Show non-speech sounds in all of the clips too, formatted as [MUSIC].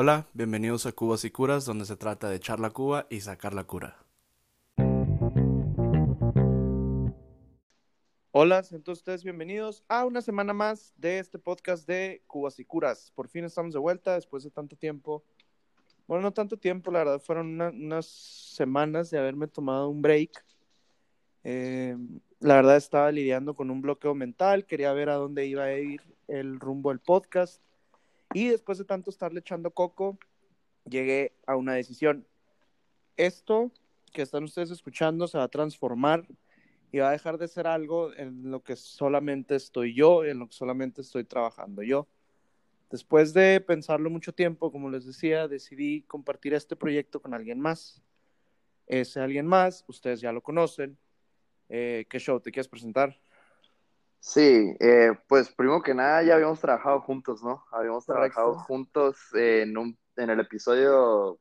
Hola, bienvenidos a Cubas y Curas, donde se trata de echar la cuba y sacar la cura. Hola, todos ustedes bienvenidos a una semana más de este podcast de Cubas y Curas. Por fin estamos de vuelta después de tanto tiempo. Bueno, no tanto tiempo, la verdad, fueron una- unas semanas de haberme tomado un break. Eh, la verdad estaba lidiando con un bloqueo mental, quería ver a dónde iba a ir el rumbo del podcast. Y después de tanto estarle echando coco, llegué a una decisión. Esto que están ustedes escuchando se va a transformar y va a dejar de ser algo en lo que solamente estoy yo, en lo que solamente estoy trabajando yo. Después de pensarlo mucho tiempo, como les decía, decidí compartir este proyecto con alguien más. Ese alguien más, ustedes ya lo conocen. Eh, ¿Qué show te quieres presentar? Sí, eh, pues primero que nada ya habíamos trabajado juntos, ¿no? Habíamos Correcto. trabajado juntos en un, en el episodio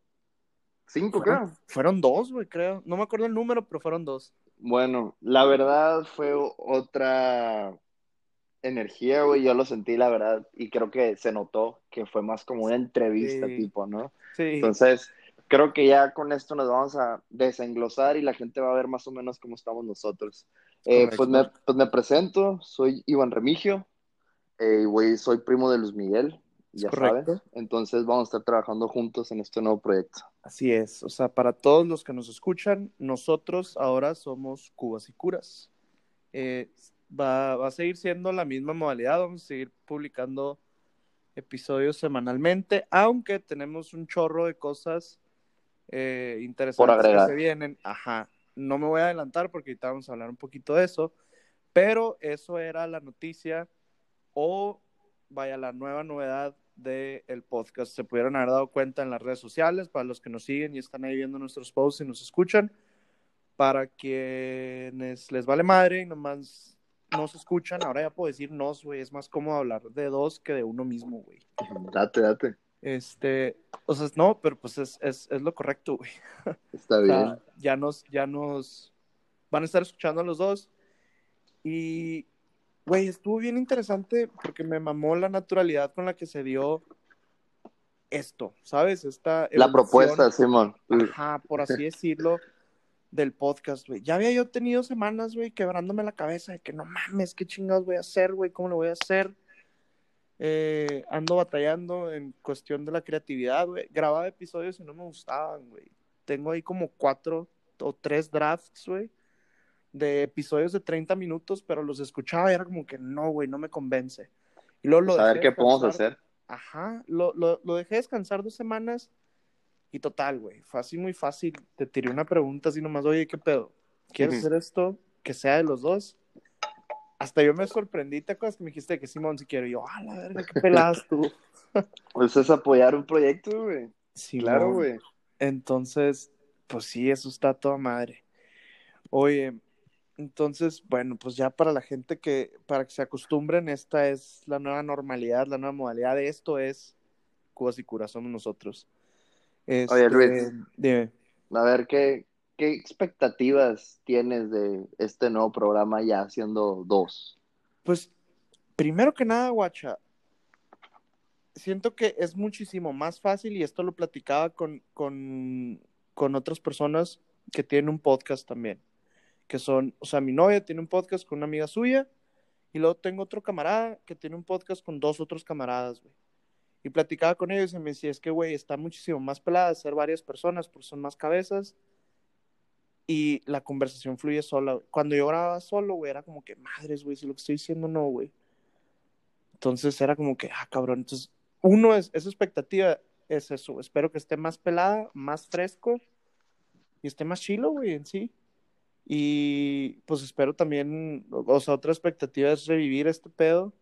5, creo. Fueron, dos, güey, creo. No me acuerdo el número, pero fueron dos. Bueno, la verdad fue otra energía, güey, yo lo sentí, la verdad, y creo que se notó que fue más como una entrevista Sí. tipo, ¿no? Sí, Entonces, creo que ya con esto nos vamos a desenglosar y la gente va a ver más o menos cómo estamos nosotros. Eh, pues, me, pues me presento, soy Iván Remigio, eh, y güey, soy primo de Luis Miguel, ya sabes. Entonces vamos a estar trabajando juntos en este nuevo proyecto. Así es, o sea, para todos los que nos escuchan, nosotros ahora somos Cubas y Curas. Eh, va, va a seguir siendo la misma modalidad, vamos a seguir publicando episodios semanalmente, aunque tenemos un chorro de cosas eh, interesantes que se vienen. Ajá, no me voy a adelantar porque ahorita vamos a hablar un poquito de eso, pero eso era la noticia o vaya la nueva novedad del podcast. Se pudieron haber dado cuenta en las redes sociales, para los que nos siguen y están ahí viendo nuestros posts y nos escuchan, para quienes les vale madre y nomás nos escuchan, ahora ya puedo decir nos, güey, es más cómodo hablar de dos que de uno mismo, güey. Date, date. Este, o sea, no, pero pues es, es, es lo correcto, güey. [LAUGHS] Está O bien. sea, ya nos, ya nos van a estar escuchando a los dos. Y, güey, estuvo bien interesante porque me mamó la naturalidad con la que se dio esto, ¿sabes? Esta La propuesta, Simón. ajá, por así decirlo, del podcast, güey. Ya había yo tenido semanas, güey, quebrándome la cabeza de que no mames, qué chingados voy a hacer, güey, cómo lo voy a hacer. Eh, ando batallando en cuestión de la creatividad, güey. Grababa episodios y no me gustaban, güey. Tengo ahí como cuatro o tres drafts, güey, de episodios de 30 minutos, pero los escuchaba y era como que no, güey, no me convence. Y luego lo a ver qué podemos hacer. Ajá, lo, lo, lo dejé descansar dos semanas y total, güey, fue así muy fácil. Te tiré una pregunta así nomás, oye, ¿qué pedo? ¿Quieres hacer esto? Que sea de los dos. Hasta yo me sorprendí, ¿te acuerdas que me dijiste que Simón si quiero? Y yo, ah, la verga, qué [LAUGHS] peladas tú. Pues es apoyar un proyecto, güey. Sí, Claro, güey. Entonces, pues sí, eso está toda madre. Oye, entonces, bueno, pues ya para la gente que, para que se acostumbren, esta es la nueva normalidad, la nueva modalidad de esto es Cubas y Curas, somos nosotros. Oye, Este, Luis. dime. A ver, ¿qué, ¿qué expectativas tienes de este nuevo programa ya siendo dos? Pues, primero que nada, guacha, siento que es muchísimo más fácil y esto lo platicaba con, con, con otras personas que tienen un podcast también, que son, o sea, mi novia tiene un podcast con una amiga suya y luego tengo otro camarada que tiene un podcast con dos otros camaradas, güey. Y platicaba con ellos y me decía, es que, güey, está muchísimo más pelada ser varias personas porque son más cabezas y la conversación fluye sola. Cuando yo grababa solo, güey, era como que, madres, güey, si lo que estoy diciendo no, güey. Entonces era como que, ah, cabrón. Entonces, uno es, esa expectativa es eso. Espero que esté más pelada, más fresco y esté más chilo, güey, en sí. Y pues espero también, o sea, otra expectativa es revivir este pedo.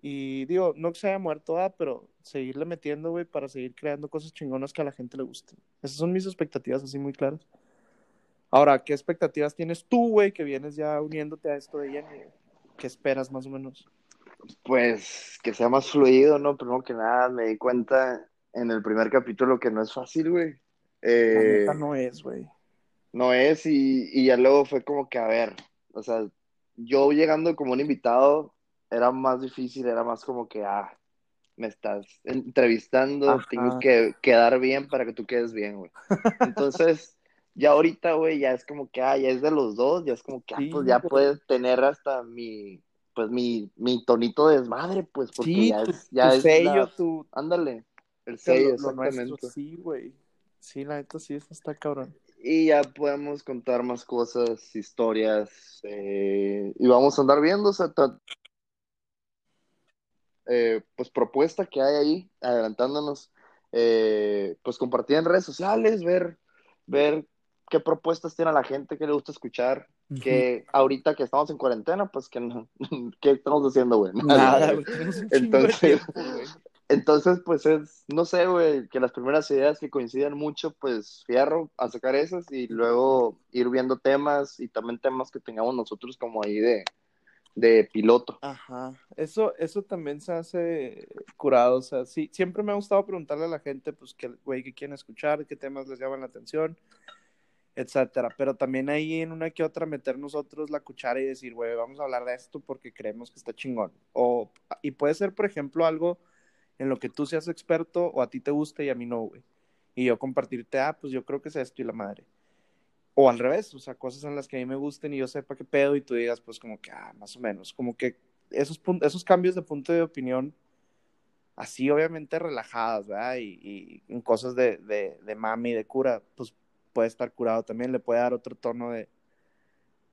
Y digo, no que se haya muerto, ah, pero seguirle metiendo, güey, para seguir creando cosas chingonas que a la gente le gusten. Esas son mis expectativas así muy claras. Ahora, ¿qué expectativas tienes tú, güey, que vienes ya uniéndote a esto de Jenny? ¿Qué esperas más o menos? Pues que sea más fluido, ¿no? Primero que nada, me di cuenta en el primer capítulo que no es fácil, güey. La Eh, neta no es, güey. no es, y, y ya luego fue como que, a ver, o sea, yo llegando como un invitado era más difícil, era más como que, ah, me estás entrevistando, Ajá. tengo que quedar bien para que tú quedes bien, güey. [LAUGHS] Entonces, ya ahorita, güey, ya es como que, ah, ya es de los dos, ya es como que, ah, Sí, pues ya puedes tener hasta mi, pues mi, mi tonito de desmadre, pues, porque Sí, ya tu, es, ya tu es sello, la- tu, ándale, el sello, lo, lo nuestro, exactamente. sí, güey. Sí, la neta sí, eso está cabrón. Y ya podemos contar más cosas, historias, eh, y vamos a andar viendo, o sea, ta- eh, pues propuesta que hay ahí, adelantándonos, eh, pues compartir en redes sociales, ver, ver qué propuestas tiene la gente, qué le gusta escuchar, que ahorita que estamos en cuarentena, pues que no, [LAUGHS] ¿qué estamos haciendo, güey? Nada, [LAUGHS] Entonces, entonces, pues es, no sé, güey, que las primeras ideas que coincidan mucho, pues fierro a sacar esas y luego ir viendo temas y también temas que tengamos nosotros como ahí de, de piloto. Ajá, eso, eso también se hace curado, o sea, sí, siempre me ha gustado preguntarle a la gente, pues, qué, güey, qué quieren escuchar, qué temas les llaman la atención, etcétera, pero también ahí en una que otra meter nosotros la cuchara y decir, güey, vamos a hablar de esto porque creemos que está chingón, o, y puede ser, por ejemplo, algo en lo que tú seas experto o a ti te guste y a mí no, güey, y yo compartirte, ah, pues yo creo que es esto y la madre. O al revés, o sea, cosas en las que a mí me gusten y yo sepa qué pedo y tú digas, pues como que, ah, más o menos, como que esos, esos cambios de punto de opinión, así obviamente relajadas, ¿verdad? Y, y en cosas de, de, de mami, de cura, pues puede estar curado también, le puede dar otro tono de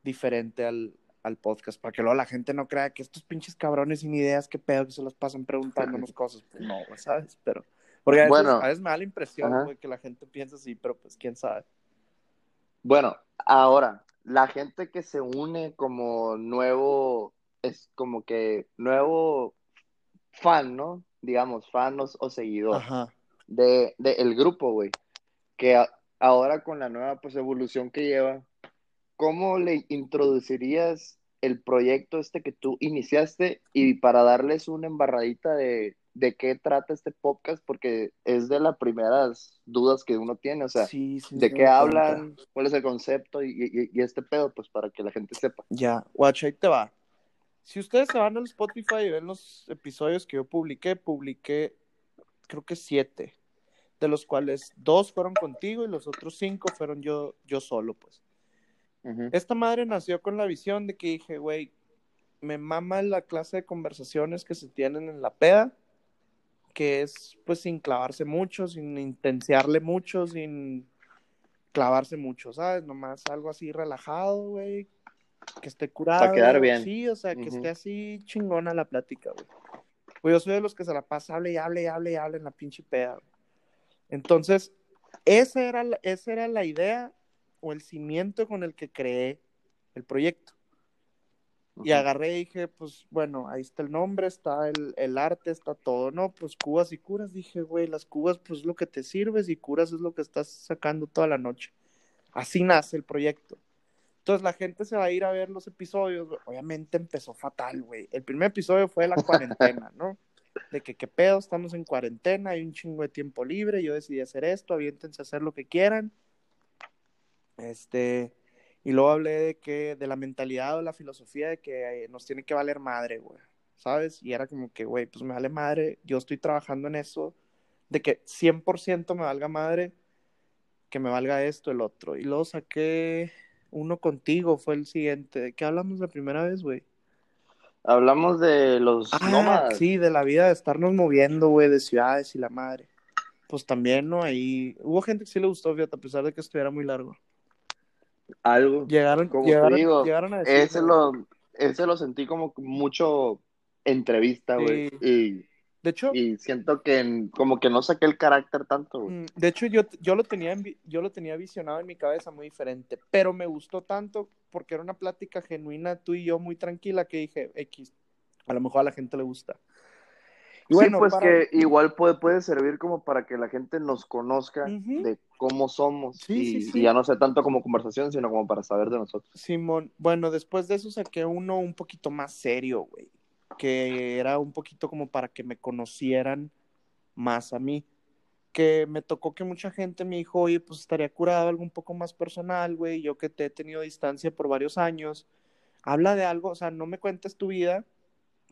diferente al, al podcast, para que luego la gente no crea que estos pinches cabrones sin ideas, qué pedo, que se los pasan preguntándonos [LAUGHS] cosas, pues no, ¿sabes? Pero, porque a veces, Bueno. a veces me da la impresión, Ajá. que la gente piensa así, pero pues quién sabe. Bueno, ahora, la gente que se une como nuevo, es como que nuevo fan, ¿no? Digamos, fan o, o seguidor. Ajá. de, de el grupo, güey, que ahora con la nueva pues evolución que lleva, ¿cómo le introducirías el proyecto este que tú iniciaste y para darles una embarradita de, de qué trata este podcast? Porque es de las primeras dudas que uno tiene, o sea, Sí, sí, ¿de qué hablan? cuenta. ¿Cuál es el concepto? Y, y- y este pedo, pues para que la gente sepa. Ya, guacha, ahí te va. Si ustedes se van al Spotify y ven los episodios que yo publiqué, publiqué creo que siete, de los cuales dos fueron contigo y los otros cinco fueron yo, yo solo, pues. Esta madre nació con la visión de que dije, güey, me mama la clase de conversaciones que se tienen en la peda, que es pues sin clavarse mucho, sin intensiarle mucho, sin clavarse mucho, ¿sabes? Nomás algo así relajado, güey, que esté curado. quedar bien. Sí, o sea, que esté así chingona la plática, güey. Pues yo soy de los que se la pasa, hable y hable y hable y hable en la pinche peda, güey. Entonces, esa era, la- esa era la idea o el cimiento con el que creé el proyecto. Y agarré y dije, pues bueno, ahí está el nombre, está el, el arte, está todo, ¿no? Pues cubas y curas. Dije, güey, las cubas, pues es lo que te sirves y curas es lo que estás sacando toda la noche. Así nace el proyecto. Entonces la gente se va a ir a ver los episodios. Obviamente empezó fatal, güey. El primer episodio fue de la cuarentena, ¿no? [LAUGHS] De que qué pedo, estamos en cuarentena, hay un chingo de tiempo libre, yo decidí hacer esto, aviéntense a hacer lo que quieran. Este, y luego hablé de que, de la mentalidad o la filosofía de que eh, nos tiene que valer madre, güey, ¿sabes? Y era como que, güey, pues me vale madre, yo estoy trabajando en eso, de que 100% me valga madre, que me valga esto, el otro. Y luego saqué uno contigo, fue el siguiente. ¿De qué hablamos la primera vez, güey? Hablamos de los Ah, nómadas. sí, de la vida de estarnos moviendo, güey, de ciudades y la madre. Pues también, ¿no? Ahí hubo gente que sí le gustó, fíjate, a pesar de que estuviera muy largo. Algo. Llegaron, Como llegaron, digo, llegaron a decirme, ese lo, ese lo sentí como mucho entrevista, güey. Y, De hecho, y siento que como que no saqué el carácter tanto, güey. mm, de hecho yo, yo lo tenía yo lo tenía visionado en mi cabeza muy diferente, pero me gustó tanto porque era una plática genuina tú y yo muy tranquila que dije, X, a lo mejor a la gente le gusta. Y bueno, sí, pues para- que igual puede, puede servir como para que la gente nos conozca de cómo somos Sí, y, sí, sí. y ya no sea tanto como conversación, sino como para saber de nosotros. Simón, bueno, después de eso saqué uno un poquito más serio, güey, que era un poquito como para que me conocieran más a mí, que me tocó que mucha gente me dijo, oye, pues estaría curado algo un poco más personal, güey, yo que te he tenido distancia por varios años, habla de algo, o sea, no me cuentes tu vida,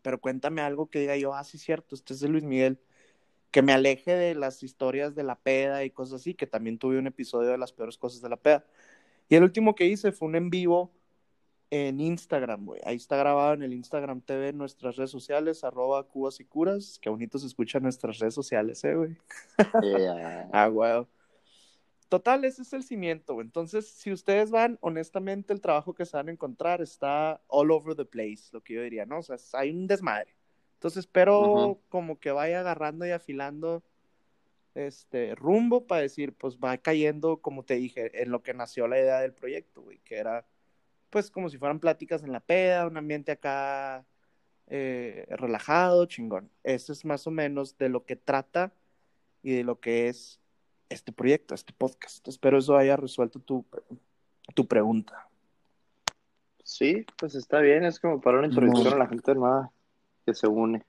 pero cuéntame algo que diga yo, ah, sí, cierto, este es de Luis Miguel. Que me aleje de las historias de la peda y cosas así, que también tuve un episodio de las peores cosas de la peda. Y el último que hice fue un en vivo en Instagram, güey. Ahí está grabado en el Instagram TV, en nuestras redes sociales, arroba cubas y curas. Qué bonito se escucha en nuestras redes sociales, eh, güey. Yeah. [LAUGHS] Ah, güey. Total, ese es el cimiento. güey. Entonces, si ustedes van, honestamente, el trabajo que se van a encontrar está all over the place, lo que yo diría, ¿no? O sea, hay un desmadre. Entonces, espero como que vaya agarrando y afilando este rumbo para decir, pues va cayendo, como te dije, en lo que nació la idea del proyecto, güey, que era, pues, como si fueran pláticas en la peda, un ambiente acá eh, relajado, chingón. Eso es más o menos de lo que trata y de lo que es este proyecto, este podcast. Espero eso haya resuelto tu, tu pregunta. Sí, pues está bien, es como para una introducción No. a la gente nueva que se une.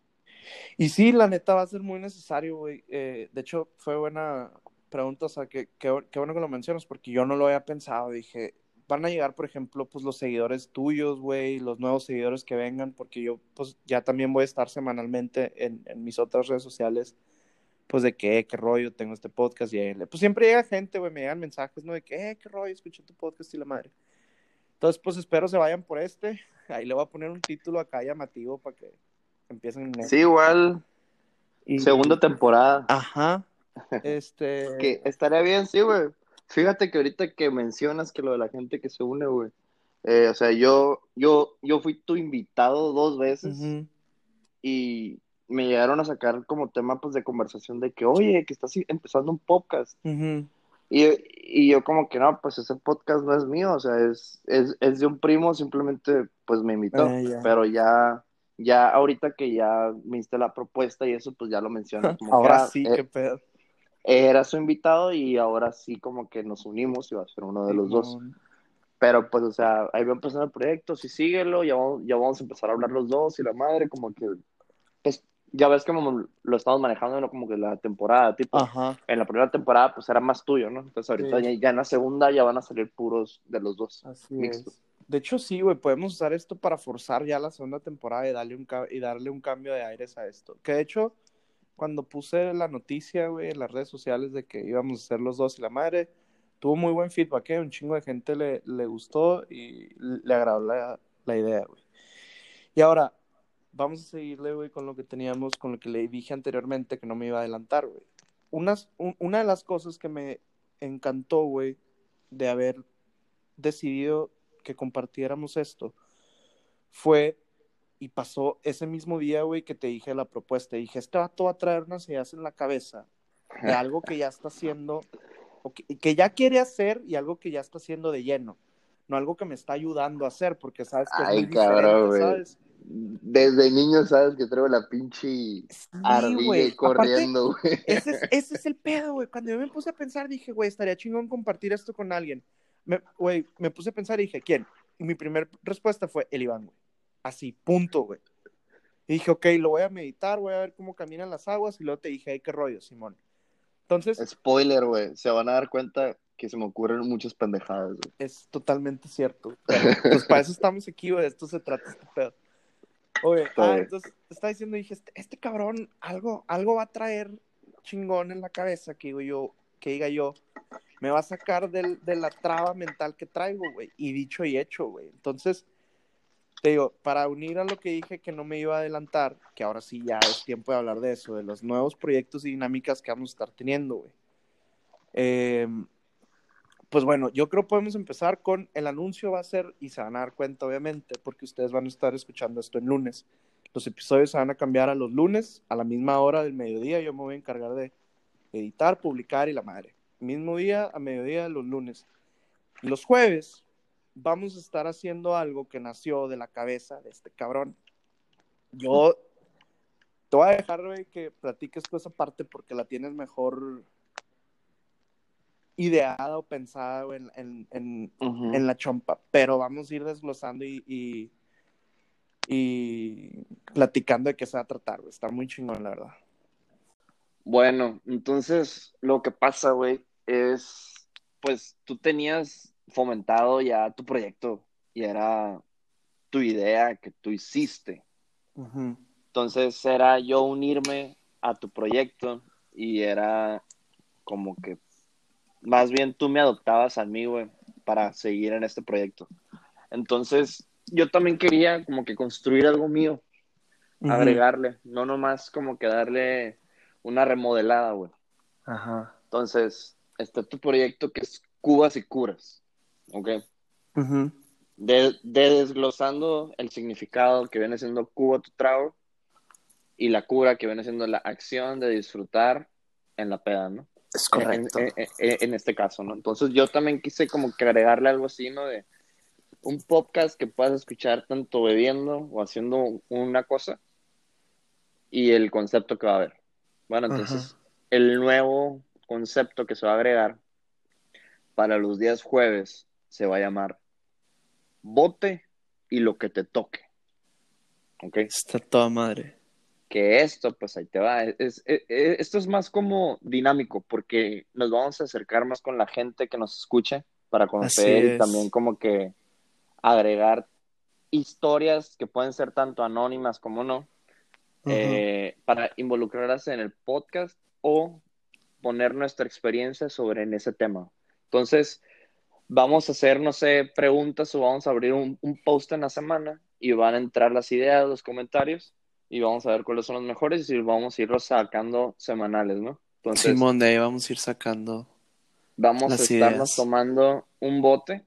Y sí, la neta va a ser muy necesario, güey. Eh, de hecho, fue buena pregunta, o sea, que, que- qué bueno que lo mencionas, porque yo no lo había pensado. Dije, van a llegar, por ejemplo, pues los seguidores tuyos, güey, los nuevos seguidores que vengan, porque yo, pues ya también voy a estar semanalmente en, en mis otras redes sociales, pues de que, eh, qué rollo, tengo este podcast, y eh, pues siempre llega gente, güey, me llegan mensajes, ¿no? De que, eh, qué rollo, escuché tu podcast y la madre. Entonces, pues espero se vayan por este. [LAUGHS] Ahí le voy a poner un título acá llamativo para que empiecen en Sí, igual, y- segunda temporada. Ajá. Este. Que estaría bien, sí, güey. Fíjate que ahorita que mencionas que lo de la gente que se une, güey. eh, o sea, yo, yo, yo fui tu invitado dos veces y me llegaron a sacar como tema pues de conversación de que, oye, que estás empezando un podcast. Y, y yo como que no, pues ese podcast no es mío, o sea, es, es, es de un primo, simplemente pues me invitó. Ah. Pero ya, ya ahorita que ya me hiciste la propuesta y eso, pues ya lo mencionas. [LAUGHS] Como que, Ahora ah, sí, eh, qué pedo. Era su invitado y ahora sí como que nos unimos y va a ser uno de los dos. Pero pues, o sea, ahí va empezando el proyecto, sí síguelo, ya vamos, ya vamos a empezar a hablar los dos y la madre, como que, pues, ya ves como lo estamos manejando, ¿no? Como que la temporada, tipo, Ajá. en la primera temporada pues era más tuyo, ¿no? Entonces ahorita Sí. ya, ya en la segunda ya van a salir puros de los dos. Así Mixto. es. De hecho, sí, güey, podemos usar esto para forzar ya la segunda temporada y darle un, y darle un cambio de aires a esto. Que de hecho, cuando puse la noticia, güey, en las redes sociales de que íbamos a ser los dos y la madre, tuvo muy buen feedback, ¿eh? Un chingo de gente le, le gustó y le agradó la, la idea, güey. Y ahora, vamos a seguirle, güey, con lo que teníamos, con lo que le dije anteriormente, que no me iba a adelantar, güey. Unas, un- una de las cosas que me encantó, güey, de haber decidido que compartiéramos esto fue y pasó ese mismo día, güey, que te dije la propuesta. Dije, este vato va a traer unas ideas en la cabeza de algo que ya está haciendo, o que, que ya quiere hacer y algo que ya está haciendo de lleno. No algo que me está ayudando a hacer, porque sabes que Ay, es muy cabrón, güey. ¿sabes? Desde niño sabes que traigo la pinche Sí, ardilla y corriendo, güey. Ese, es, [LAUGHS] ese es el pedo, güey. Cuando yo me puse a pensar, dije, güey, estaría chingón compartir esto con alguien. Me, güey, me puse a pensar y dije, ¿quién? Y mi primera respuesta fue el Iván, güey. Así, punto, güey. Y dije, ok, lo voy a meditar, voy a ver cómo caminan las aguas. Y luego te dije, ay, qué rollo, Simón. Entonces, Spoiler, güey. Se van a dar cuenta que se me ocurren muchas pendejadas, güey. es totalmente cierto. Pero, pues para eso estamos aquí, güey. Esto se trata este pedo. Oye, ah, entonces te estaba diciendo, dije, este, este cabrón algo, algo va a traer chingón en la cabeza que digo yo, que diga yo, me va a sacar del, de la traba mental que traigo, güey. Y dicho y hecho, güey. Entonces, te digo, para unir a lo que dije que no me iba a adelantar, que ahora sí ya es tiempo de hablar de eso, de los nuevos proyectos y dinámicas que vamos a estar teniendo, güey. Eh, pues bueno, yo creo podemos empezar con el anuncio va a ser, y se van a dar cuenta obviamente, porque ustedes van a estar escuchando esto en lunes. Los episodios se van a cambiar a los lunes, a la misma hora del mediodía. Yo me voy a encargar de editar, publicar y la madre. Mismo día, a mediodía, los lunes. Los jueves vamos a estar haciendo algo que nació de la cabeza de este cabrón. Yo te voy a dejar, güey, que platiques tú esa parte porque la tienes mejor ideada o pensada güey, en, en, en, la chompa, pero vamos a ir desglosando y, y, y platicando de qué se va a tratar, güey. Está muy chingón, la verdad. Bueno, entonces lo que pasa, güey, es, pues tú tenías fomentado ya tu proyecto y era tu idea que tú hiciste. Entonces era yo unirme a tu proyecto y era como que más bien tú me adoptabas a mí, güey, para seguir en este proyecto. Entonces yo también quería como que construir algo mío, agregarle, no nomás como que darle una remodelada, güey. Ajá. Entonces está tu proyecto que es Cubas y Curas, ¿ok? De, de desglosando el significado que viene siendo Cuba tu trago y la cura que viene siendo la acción de disfrutar en la peda, ¿no? Es correcto. en- en- en este caso, ¿no? Entonces yo también quise como que agregarle algo así, ¿no? De un podcast que puedas escuchar tanto bebiendo o haciendo una cosa y el concepto que va a haber. Bueno, entonces el nuevo concepto que se va a agregar para los días jueves se va a llamar bote y lo que te toque. ¿Ok? Está toda madre. Que esto, pues ahí te va. Es, es- es- esto es más como dinámico porque nos vamos a acercar más con la gente que nos escucha para conocer y también como que agregar historias que pueden ser tanto anónimas como no, eh, para involucrarlas en el podcast o poner nuestra experiencia sobre en ese tema. Entonces, vamos a hacer, no sé, preguntas o vamos a abrir un, un post en la semana y van a entrar las ideas, los comentarios y vamos a ver cuáles son los mejores y vamos a irlos sacando semanales, ¿no? Entonces, Simón, de ahí vamos a ir sacando. vamos las a estarnos ideas. tomando un bote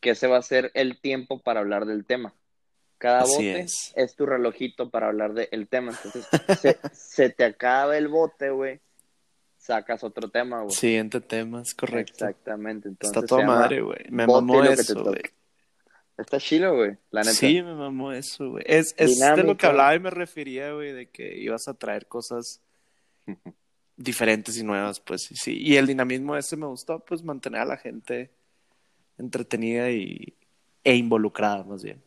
que ese va a ser el tiempo para hablar del tema. Cada Así bote es. es. tu relojito para hablar del tema. Entonces, [LAUGHS] se, se te acaba el bote, güey. Sacas otro tema, güey. Siguiente tema, es correcto. Exactamente. Entonces, Está toda madre, güey. Me mamó eso, güey. Está chilo, güey. La neta. Sí, me mamó eso, güey. Es, es de lo que hablaba y me refería, güey, de que ibas a traer cosas [LAUGHS] diferentes y nuevas, pues sí. Y el dinamismo ese me gustó, pues mantener a la gente entretenida y, e involucrada, más bien.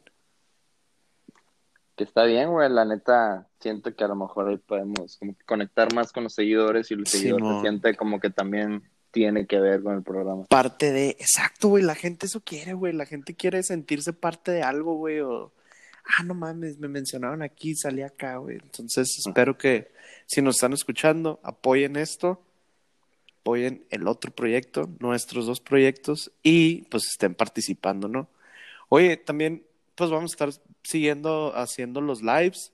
Que está bien, güey. La neta, siento que a lo mejor ahí podemos como que conectar más con los seguidores y los seguidores Simón. se siente como que también tiene que ver con el programa. Parte de, exacto, güey, la gente eso quiere, güey, la gente quiere sentirse parte de algo, güey, o, ah, no mames, me mencionaron aquí, salí acá, güey. Entonces, espero que si nos están escuchando, apoyen esto, apoyen el otro proyecto, nuestros dos proyectos, y pues estén participando, ¿no? Oye, también, pues vamos a estar siguiendo haciendo los lives.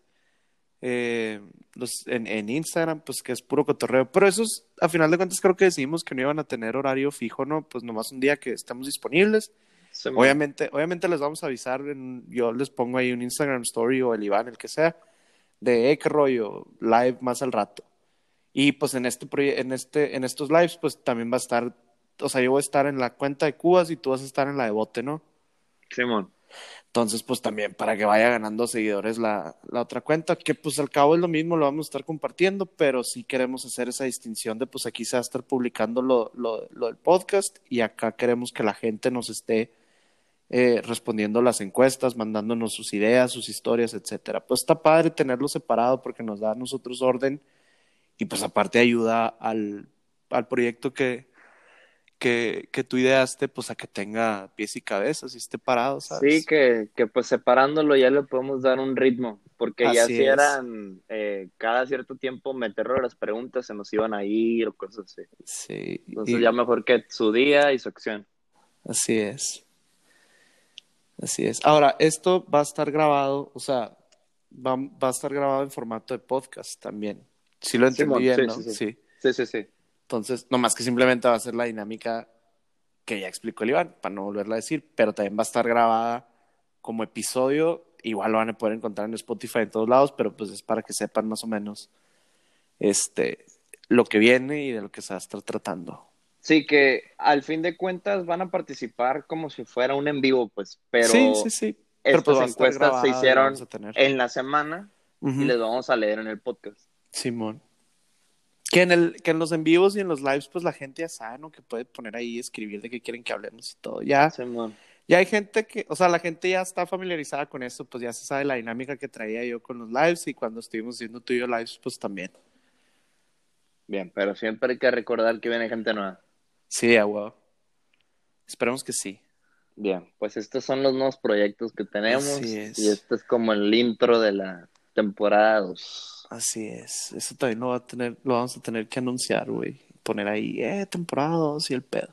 eh, los, en, en Instagram, pues que es puro cotorreo. Pero esos, a final de cuentas, creo que decidimos que no iban a tener horario fijo, ¿no? Pues nomás un día que estemos disponibles. Obviamente, obviamente les vamos a avisar, en- yo les pongo ahí un Instagram story o el Iván, el que sea, de eh, qué rollo, live más al rato. Y pues en este, en este, en estos lives, pues también va a estar, o sea, yo voy a estar en la cuenta de Cubas y tú vas a estar en la de Bote, ¿no? Simón. Entonces, pues también para que vaya ganando seguidores la, la otra cuenta, que pues al cabo es lo mismo, lo vamos a estar compartiendo, pero sí queremos hacer esa distinción de pues aquí se va a estar publicando lo, lo, lo del podcast y acá queremos que la gente nos esté eh, respondiendo las encuestas, mandándonos sus ideas, sus historias, etcétera. Pues está padre tenerlo separado porque nos da a nosotros orden y pues aparte ayuda al, al proyecto que, que, que tú ideaste, pues a que tenga pies y cabezas y esté parado, ¿sabes? Sí, que, que pues separándolo ya le podemos dar un ritmo, porque ya si es. eran eh, cada cierto tiempo meterle las preguntas, se nos iban a ir o cosas así. Sí, Entonces y- ya mejor que su día y su acción. así es. Así es. Ahora, esto va a estar grabado, o sea, va, va a estar grabado en formato de podcast también. Sí lo entendí Simón, bien, sí, ¿no? sí, sí. sí. Sí, sí, sí. Entonces, no más que simplemente va a ser la dinámica que ya explicó el Iván, para no volverla a decir, pero también va a estar grabada como episodio. Igual lo van a poder encontrar en Spotify en todos lados, pero pues es para que sepan más o menos este lo que viene y de lo que se va a estar tratando. Sí, que al fin de cuentas van a participar como si fuera un en vivo, pues, pero sí, sí, sí. Pero pues estas estar encuestas se grabada hicieron en la semana y les vamos a leer en el podcast. Simón. Que en, el, que en los en vivos y en los lives, pues la gente ya sabe, ¿no? Que puede poner ahí, escribir de qué quieren que hablemos y todo. Ya, ya hay gente que, o sea, la gente ya está familiarizada con eso, pues ya se sabe la dinámica que traía yo con los lives y cuando estuvimos haciendo tú y yo lives, pues también. Bien, pero siempre hay que recordar que viene gente nueva. Sí, a huevo. Esperemos que sí. Bien, pues estos son los nuevos proyectos que tenemos. Así es. Y este es como el intro de la temporada 2. Así es. Eso también lo va a tener, lo vamos a tener que anunciar, güey. Poner ahí, eh, temporada 2 y el pedo.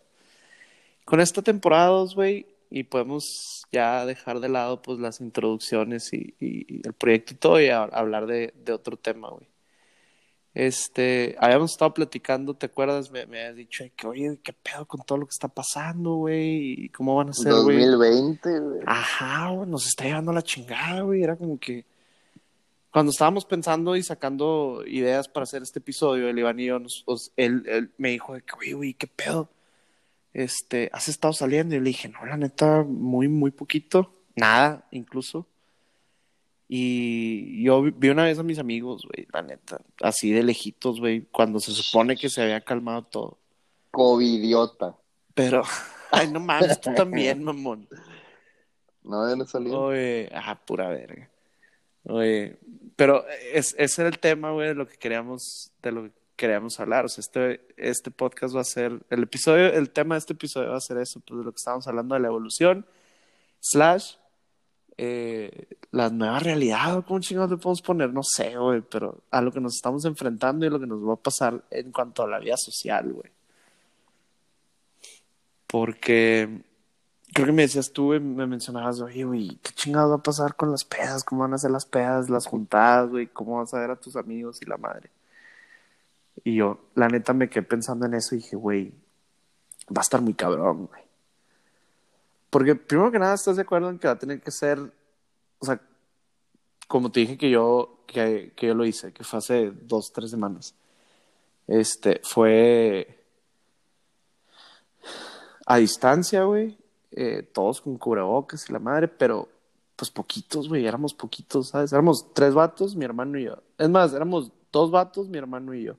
Con esta temporada 2, güey, y podemos ya dejar de lado pues las introducciones y, y- y el proyecto y todo y a- hablar de, de otro tema, güey. Este, habíamos estado platicando, ¿te acuerdas? Me, me habías dicho "Ay, que, oye, ¿qué pedo con todo lo que está pasando, güey? ¿Y cómo van a ser, güey? 2020, güey. Ajá, güey, nos está llevando la chingada, güey. Era como que cuando estábamos pensando y sacando ideas para hacer este episodio, el Iván y yo, nos- os- él, él me dijo güey, güey, ¿qué pedo? Este, ¿has estado saliendo? Y le dije, no, la neta, muy, muy poquito. Nada, incluso. Y yo vi- una vez a mis amigos, güey, la neta, así de lejitos, güey, cuando se supone que se había calmado todo. Covidiota. Pero, [LAUGHS] ay, no mames, tú también, mamón. [LAUGHS] No, ya no salió. Oye, ah, pura verga. Oye, pero es, ese era el tema, güey, de lo que queríamos, de lo que queríamos hablar. O sea, este, este podcast va a ser, el episodio, el tema de este episodio va a ser eso, pues de lo que estábamos hablando de la evolución, slash, eh, la nueva realidad, cómo chingados le podemos poner, no sé, güey, pero a lo que nos estamos enfrentando y lo que nos va a pasar en cuanto a la vida social, güey. Porque creo que me decías tú, me mencionabas, oye, güey, ¿qué chingados va a pasar con las pedas? ¿Cómo van a ser las pedas, las juntadas, güey? ¿Cómo vas a ver a tus amigos y la madre? Y yo, la neta, me quedé pensando en eso y dije, güey, va a estar muy cabrón, güey. Porque primero que nada, ¿estás de acuerdo en que va a tener que ser, o sea, como te dije que yo, que yo lo hice, que fue hace dos, tres semanas. Este, fue a distancia, güey, eh, todos con cubrebocas y la madre, pero pues poquitos, güey, éramos poquitos, ¿sabes? Éramos tres vatos, mi hermano y yo. Es más, éramos dos vatos, mi hermano y yo.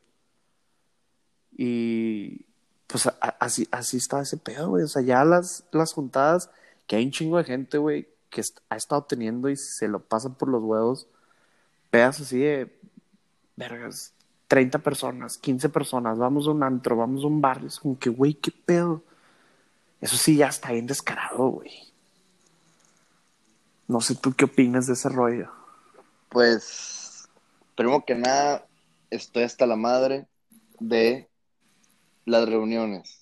Y pues así, así está ese pedo, güey. O sea, ya las, las juntadas, que hay un chingo de gente, güey, que ha estado teniendo y se lo pasan por los huevos, pedas así de, vergas, 30 personas, 15 personas, vamos a un antro, vamos a un bar, es como que, güey, qué pedo. Eso sí ya está bien descarado, güey. No sé tú qué opinas de ese rollo. Pues, primero que nada, estoy hasta la madre de las reuniones.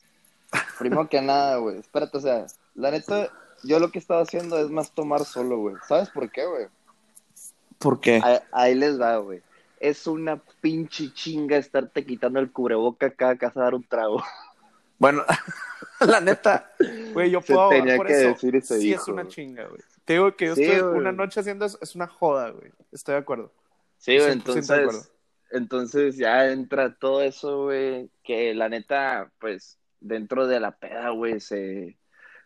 Primero que nada, güey, espérate, o sea, la neta, yo lo que estaba haciendo es más tomar solo, güey. ¿Sabes por qué, güey? ¿Por qué? Ahí, ahí les va, güey. Es una pinche chinga estarte quitando el cubreboca cada casa a dar un trago. [LAUGHS] Bueno, [LAUGHS] la neta, güey, yo Se puedo hablar tenía por que eso. decir y se sí, es una chinga, güey. Te digo que yo Sí, estoy güey. una noche haciendo eso, es una joda, güey. Estoy de acuerdo. Sí, güey, 100% de entonces, entonces ya entra todo eso, güey, que la neta, pues, dentro de la peda, güey, se,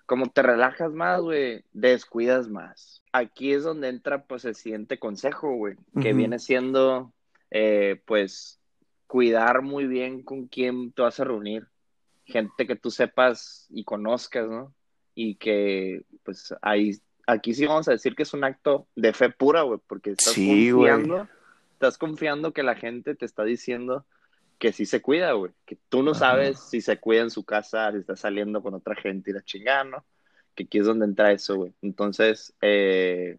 como te relajas más, güey, descuidas más. Aquí es donde entra, pues, el siguiente consejo, güey, que viene siendo, eh, pues, cuidar muy bien con quién te vas a reunir. Gente que tú sepas y conozcas, ¿no? Y que, pues, ahí, aquí sí vamos a decir que es un acto de fe pura, güey, porque estás Sí, confiando, estás confiando que la gente te está diciendo que sí se cuida, güey, que tú no Ajá. sabes si se cuida en su casa, si está saliendo con otra gente y la chingada, ¿no? Que aquí es donde entra eso, güey. Entonces, eh,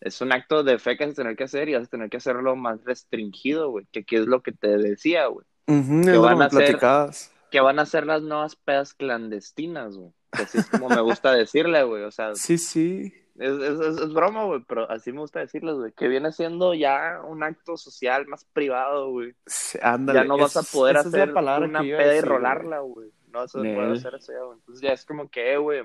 es un acto de fe que vas a tener que hacer y vas a tener que hacerlo más restringido, güey, que aquí es lo que te decía, güey, es Que lo van a hacer-. Que van a ser las nuevas pedas clandestinas, güey. Así es como me gusta decirle, güey, o sea, [LAUGHS] Sí, sí. es, es, es- es broma, güey, pero así me gusta decirles, güey, que viene siendo ya un acto social más privado, güey. Sí, Ándale. Ya no vas a poder hacer una peda y decir, rolarla, güey. No vas a poder hacer eso ya, güey. Entonces ya es como que, eh, güey,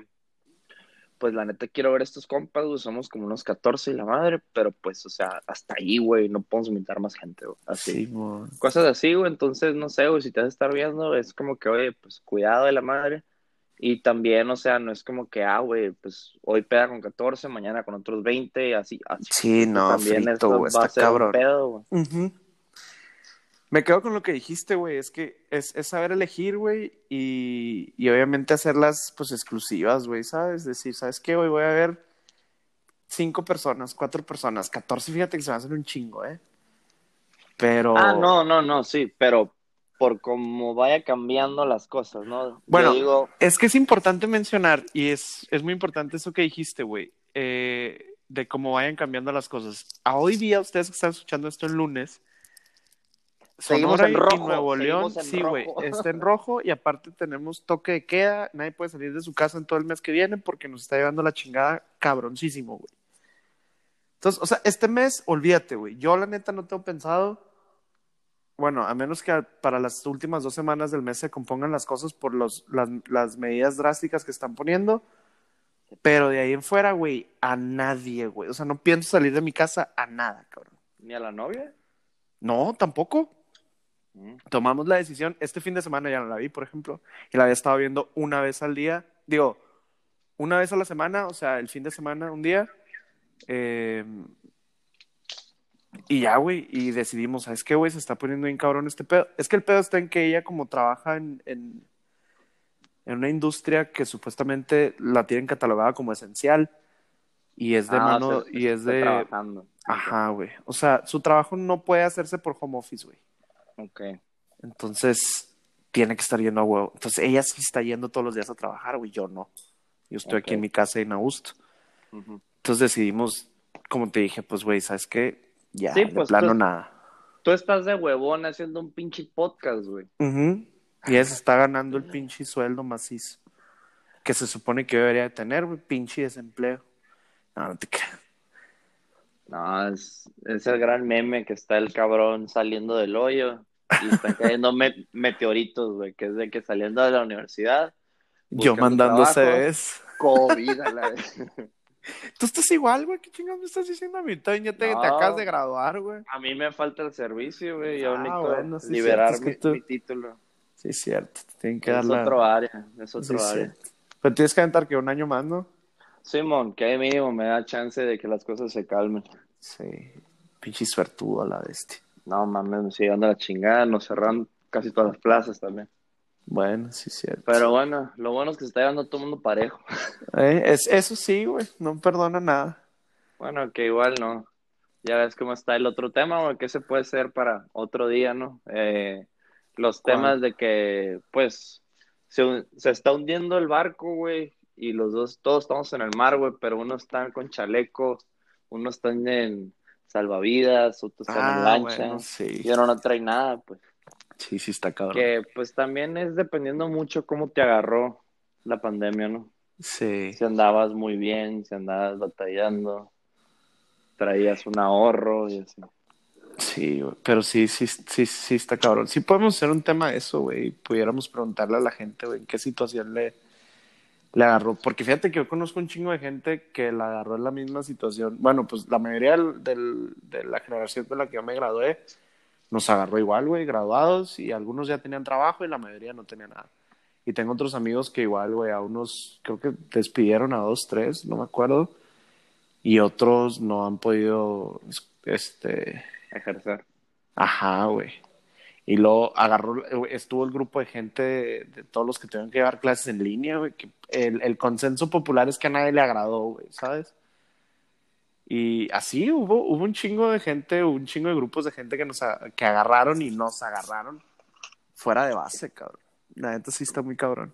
pues la neta quiero ver estos compas, güey, somos como unos 14 y la madre, pero pues, o sea, hasta ahí, güey, no podemos invitar más gente, güey, así. Sí. Cosas así, güey, entonces, no sé, güey, si te vas a estar viendo, es como que, oye, pues cuidado de la madre. Y también, o sea, no es como que, ah, güey, pues hoy peda con 14, mañana con otros 20, así, así. Sí, no, también frito, esto güey, va está a ser un cabrón. pedo, güey. Ujú. Me quedo con lo que dijiste, güey. Es que es, es saber elegir, güey. Y, y obviamente hacerlas, pues, exclusivas, güey, ¿sabes? Decir, ¿sabes qué, güey? Voy a ver cinco personas, cuatro personas, 14, fíjate que se van a hacer un chingo, ¿eh? Pero... Ah, no, no, no, sí, pero por cómo vaya cambiando las cosas, ¿no? Bueno, digo, Es que es importante mencionar, y es, es muy importante eso que dijiste, güey, eh, de cómo vayan cambiando las cosas. A hoy día, ustedes que están escuchando esto el lunes, Seguimos Sonora en y rojo, Nuevo seguimos León, sí, güey, está en rojo y aparte tenemos toque de queda, nadie puede salir de su casa en todo el mes que viene porque nos está llevando la chingada cabroncísimo, güey. Entonces, o sea, este mes, olvídate, güey, yo la neta no tengo pensado, bueno, a menos que para las últimas dos semanas del mes se compongan las cosas por los, las, las medidas drásticas que están poniendo, pero de ahí en fuera, güey, a nadie, güey, o sea, no pienso salir de mi casa a nada, cabrón. ¿ni a la novia? No, tampoco. Tomamos la decisión, este fin de semana ya no la vi, por ejemplo, y la había estado viendo una vez al día, digo, una vez a la semana, o sea, el fin de semana, un día, eh, y ya, güey, y decidimos, ¿sabes qué, güey? Se está poniendo bien cabrón este pedo. Es que el pedo está en que ella como trabaja en, en, en una industria que supuestamente la tienen catalogada como esencial, y es de Ah, mano, o sea, y es de... trabajando. Ajá, güey. O sea, su trabajo no puede hacerse por home office, güey. Ok. Entonces, tiene que estar yendo a huevo. Entonces, ella sí está yendo todos los días a trabajar, güey. Yo no. Yo estoy aquí en mi casa en Augusto. Ujú. Entonces decidimos, como te dije, pues, güey, ¿sabes qué? Ya, Sí, de pues, plano pues- nada. Tú estás de huevón haciendo un pinche podcast, güey. Y ella se está ganando el pinche sueldo macizo. Que se supone que yo debería de tener, güey, pinche desempleo. No, no te creas. No, es, es el gran meme que está el cabrón saliendo del hoyo y están cayendo me- meteoritos, güey, que es de que saliendo de la universidad, Yo mandando. CVs. COVID a la [LAUGHS] vez. Tú estás igual, güey. ¿Qué chingados me estás diciendo a mí? Ya te, No. te acabas de graduar, güey. A mí me falta el servicio, güey. Yo Ah, bueno, sí, liberar es que mi, tú- mi título. Sí, cierto. Te tienen que Es dar la... otro área, es Sí, otro área. cierto. Pero tienes que aventar que un año más, ¿no? Simón, que ahí mínimo me da chance de que las cosas se calmen. Sí. Pinche suertudo a la bestia. No mames, me sigue dando la chingada, nos cerraron casi todas las plazas también. Bueno, sí, cierto. Pero bueno, lo bueno es que se está llevando todo el mundo parejo. Eh, es, eso sí, güey. No perdona nada. Bueno, que igual no. Ya ves cómo está el otro tema, güey, que se puede ser para otro día, ¿no? Eh, los ¿Cuál? temas de que, pues, se, se está hundiendo el barco, güey, y los dos, todos estamos en el mar, güey, pero uno está con chaleco, uno está en salvavidas, otro está en lancha, Ah, bueno, sí. y uno no trae nada, pues. Sí, sí está cabrón. Que, pues, también es dependiendo mucho cómo te agarró la pandemia, ¿no? Sí. Si andabas muy bien, si andabas batallando, traías un ahorro y así. Sí. Pero sí, sí, sí, sí está cabrón. Sí podemos hacer un tema de eso, güey. Pudiéramos preguntarle a la gente, güey, en qué situación le, le agarró. Porque fíjate que yo conozco un chingo de gente que la agarró en la misma situación. Bueno, pues la mayoría del, del- de la generación de la que yo me gradué nos agarró igual, güey, graduados. Y algunos ya tenían trabajo y la mayoría no tenía nada. Y tengo otros amigos que igual, güey, a unos, creo que despidieron a dos, tres, no me acuerdo. Y otros no han podido, este, Ejercer. Ajá, güey. Y luego agarró, eh, estuvo el grupo de gente de, todos los que tuvieron que llevar clases en línea, güey. El, el consenso popular es que a nadie le agradó, güey, ¿sabes? Y así hubo, hubo un chingo de gente, un chingo de grupos de gente que nos que agarraron y nos agarraron fuera de base, cabrón. La neta sí está muy cabrón.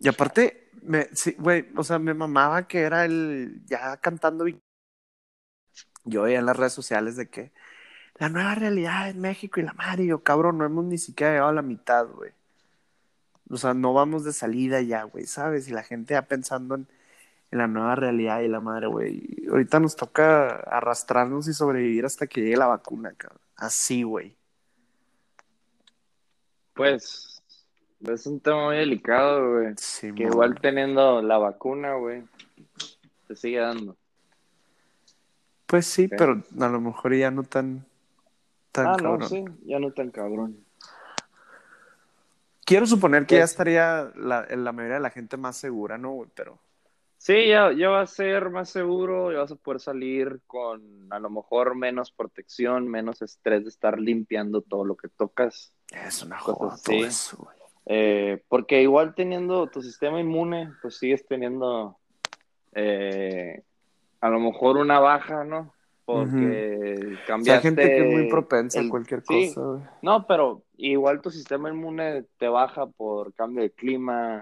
Y aparte, me, sí, güey, o sea, me mamaba que era el ya cantando y yo veía en las redes sociales de que la nueva realidad en México y la madre, yo, cabrón, no hemos ni siquiera llegado a la mitad, güey. O sea, no vamos de salida ya, güey, ¿sabes? Y la gente ya pensando en, en la nueva realidad y la madre, güey. Ahorita nos toca arrastrarnos y sobrevivir hasta que llegue la vacuna, cabrón. Así, güey. Pues, es un tema muy delicado, güey. Sí, Que igual teniendo la vacuna, güey, te sigue dando. Pues sí, pero a lo mejor ya no tan, tan ah, cabrón. no, sí, ya no tan cabrón. Quiero suponer que ya estaría la, la mayoría de la gente más segura, ¿no, güey? Pero Sí, ya, ya va a ser más seguro, ya vas a poder salir con a lo mejor menos protección, menos estrés de estar limpiando todo lo que tocas. es una joda todo eso, güey. Eh, porque igual teniendo tu sistema inmune, pues sigues teniendo eh, a lo mejor una baja, ¿no? Porque O sea, cambiaste... hay gente que es muy propensa a el- cualquier sí. cosa. No, pero igual tu sistema inmune te baja por cambio de clima,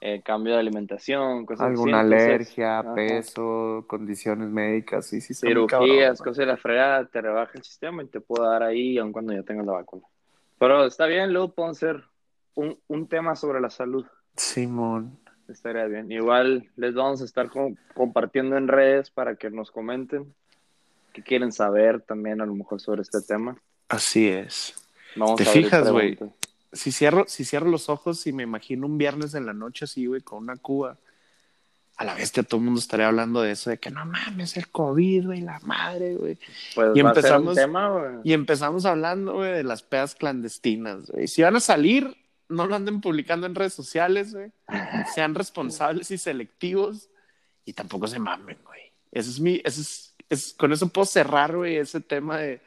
eh, cambio de alimentación, cosas así, Alguna entonces, alergia, ajá. peso, condiciones médicas, sí, sí, cirugías, cosas de la fregada, te rebaja el sistema y te puedo dar ahí aun cuando ya tengas la vacuna. Pero está bien, luego podemos hacer un, un tema sobre la salud. Simón. Estaría bien. Igual les vamos a estar com- compartiendo en redes para que nos comenten qué quieren saber también a lo mejor sobre este tema. Así es. Vamos ¿Te a fijas, güey? Si cierro, si cierro los ojos y me imagino un viernes en la noche así, güey, con una cuba, a la bestia todo el mundo estaría hablando de eso, de que no mames, el COVID, güey, la madre, güey. Pues Y empezamos- tema. Y empezamos hablando, güey, de las pedas clandestinas, güey. Si van a salir, no lo anden publicando en redes sociales, güey. Sean responsables y selectivos y tampoco se mamen, güey. Ese es mi, ese es, con eso puedo cerrar, güey, ese tema de,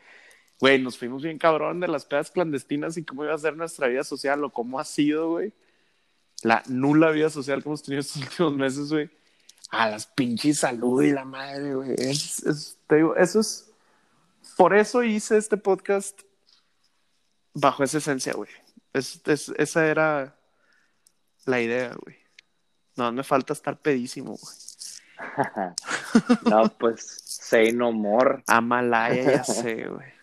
güey, nos fuimos bien cabrón de las pedas clandestinas y cómo iba a ser nuestra vida social o cómo ha sido, güey. La nula vida social que hemos tenido estos [LAUGHS] últimos meses, güey. A las pinches salud y la madre, güey. Es, es- te digo, eso es, por eso hice este podcast bajo esa esencia, güey. Es- esa era la idea, güey. No, me falta estar pedísimo, güey. [LAUGHS] no, pues say no more. Amalaya, ya [LAUGHS] sé, güey.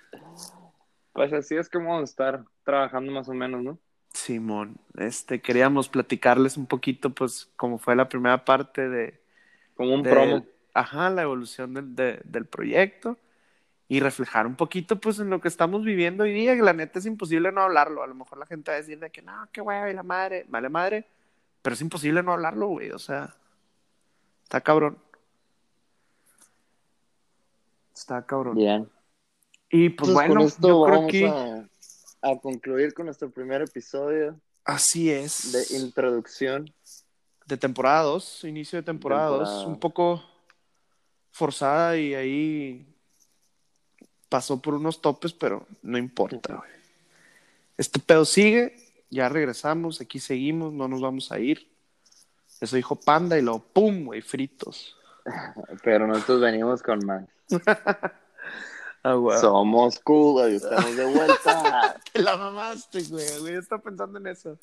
Pues así es como vamos a estar trabajando más o menos, ¿no? Simón, este, queríamos platicarles un poquito, pues, cómo fue la primera parte de, Como un de- promo. ajá, la evolución del, de- del proyecto y reflejar un poquito, pues, en lo que estamos viviendo hoy día, que la neta es imposible no hablarlo. A lo mejor la gente va a decir de que no, qué hueva y la madre, vale madre, pero es imposible no hablarlo, güey, o sea, está cabrón. Está cabrón. Bien. Y pues Entonces, bueno, con esto yo creo vamos que a, a concluir con nuestro primer episodio así es. de introducción. de temporada 2, inicio de temporada 2, Temporada. un poco forzada y ahí pasó por unos topes, pero no importa, güey. Este pedo sigue, ya regresamos, aquí seguimos, no nos vamos a ir. Eso dijo Panda y luego ¡pum! güey, fritos. Pero nosotros venimos con más. [LAUGHS] Ah. Somos cool, y estamos de vuelta. [LAUGHS] Te la mamaste, güey. güey. Está pensando en eso.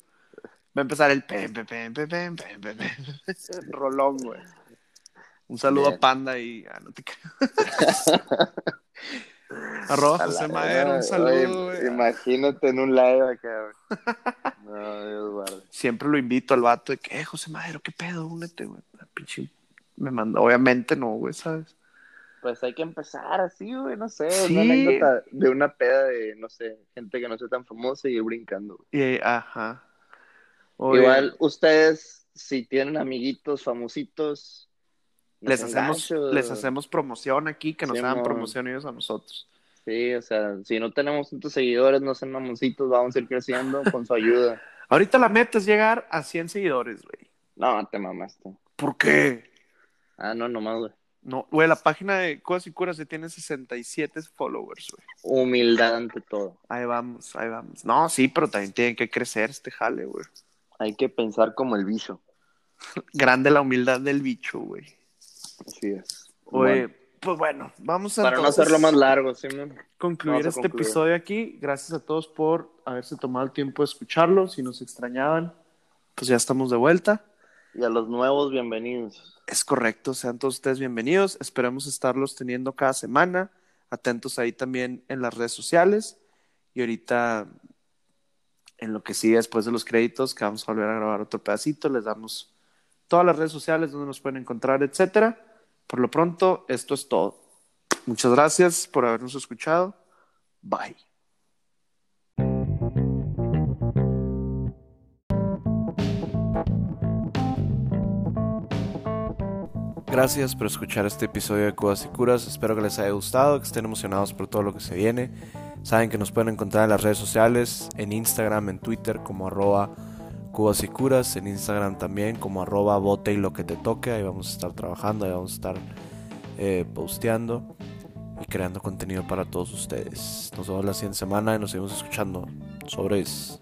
Va a empezar el pem, pem, pem, pem, pem, pem, pem, [LAUGHS] rolón, güey. Un saludo Bien. a Panda y ah, no te. Arroba José Madero, un saludo, güey. Imagínate en un live acá, güey. No, Dios guarde. Siempre lo invito al vato de que, eh, José Madero, qué pedo, únete, güey. Pinche- Me mandó, obviamente no, güey, ¿sabes? Pues hay que empezar así, güey, no sé, Sí. una anécdota de una peda de, no sé, gente que no sea tan famosa y ir brincando. güey. Y, ajá. Igual ustedes, si tienen amiguitos famositos, no les hacemos, les hacemos promoción aquí, que nos Sí, hagan mon. promoción ellos a nosotros. Sí, o sea, si no tenemos tantos seguidores, no sean mamoncitos, vamos a ir creciendo con su ayuda. [LAUGHS] Ahorita la meta es llegar a 100 seguidores, güey. No, te mamaste. ¿Por qué? Ah, no, nomás, güey. No, güey, la página de Cosas y Curas se tiene 67 followers, güey. Humildad ante todo. Ahí vamos, ahí vamos. No, sí, pero también tiene que crecer este jale, güey. Hay que pensar como el bicho. [LAUGHS] Grande la humildad del bicho, güey. Así es. Bueno, pues bueno, vamos a para no hacerlo más largo, Simón. concluir vamos a este concluir. episodio aquí. Gracias a todos por haberse tomado el tiempo de escucharlo. Si nos extrañaban, pues ya estamos de vuelta. Y a los nuevos, bienvenidos. Es correcto, sean todos ustedes bienvenidos. Esperamos estarlos teniendo cada semana. Atentos ahí también en las redes sociales. Y ahorita, en lo que sigue después de los créditos, que vamos a volver a grabar otro pedacito, les damos todas las redes sociales donde nos pueden encontrar, etcétera. Por lo pronto, esto es todo. Muchas gracias por habernos escuchado. Bye. Gracias por escuchar este episodio de Cubas y Curas. Espero que les haya gustado, que estén emocionados por todo lo que se viene. Saben que nos pueden encontrar en las redes sociales, en Instagram, en Twitter como arroba Cubas y Curas, en Instagram también como arroba bote y lo que te toque. Ahí vamos a estar trabajando, ahí vamos a estar eh, posteando y creando contenido para todos ustedes. Nos vemos la siguiente semana y nos seguimos escuchando. Sobres.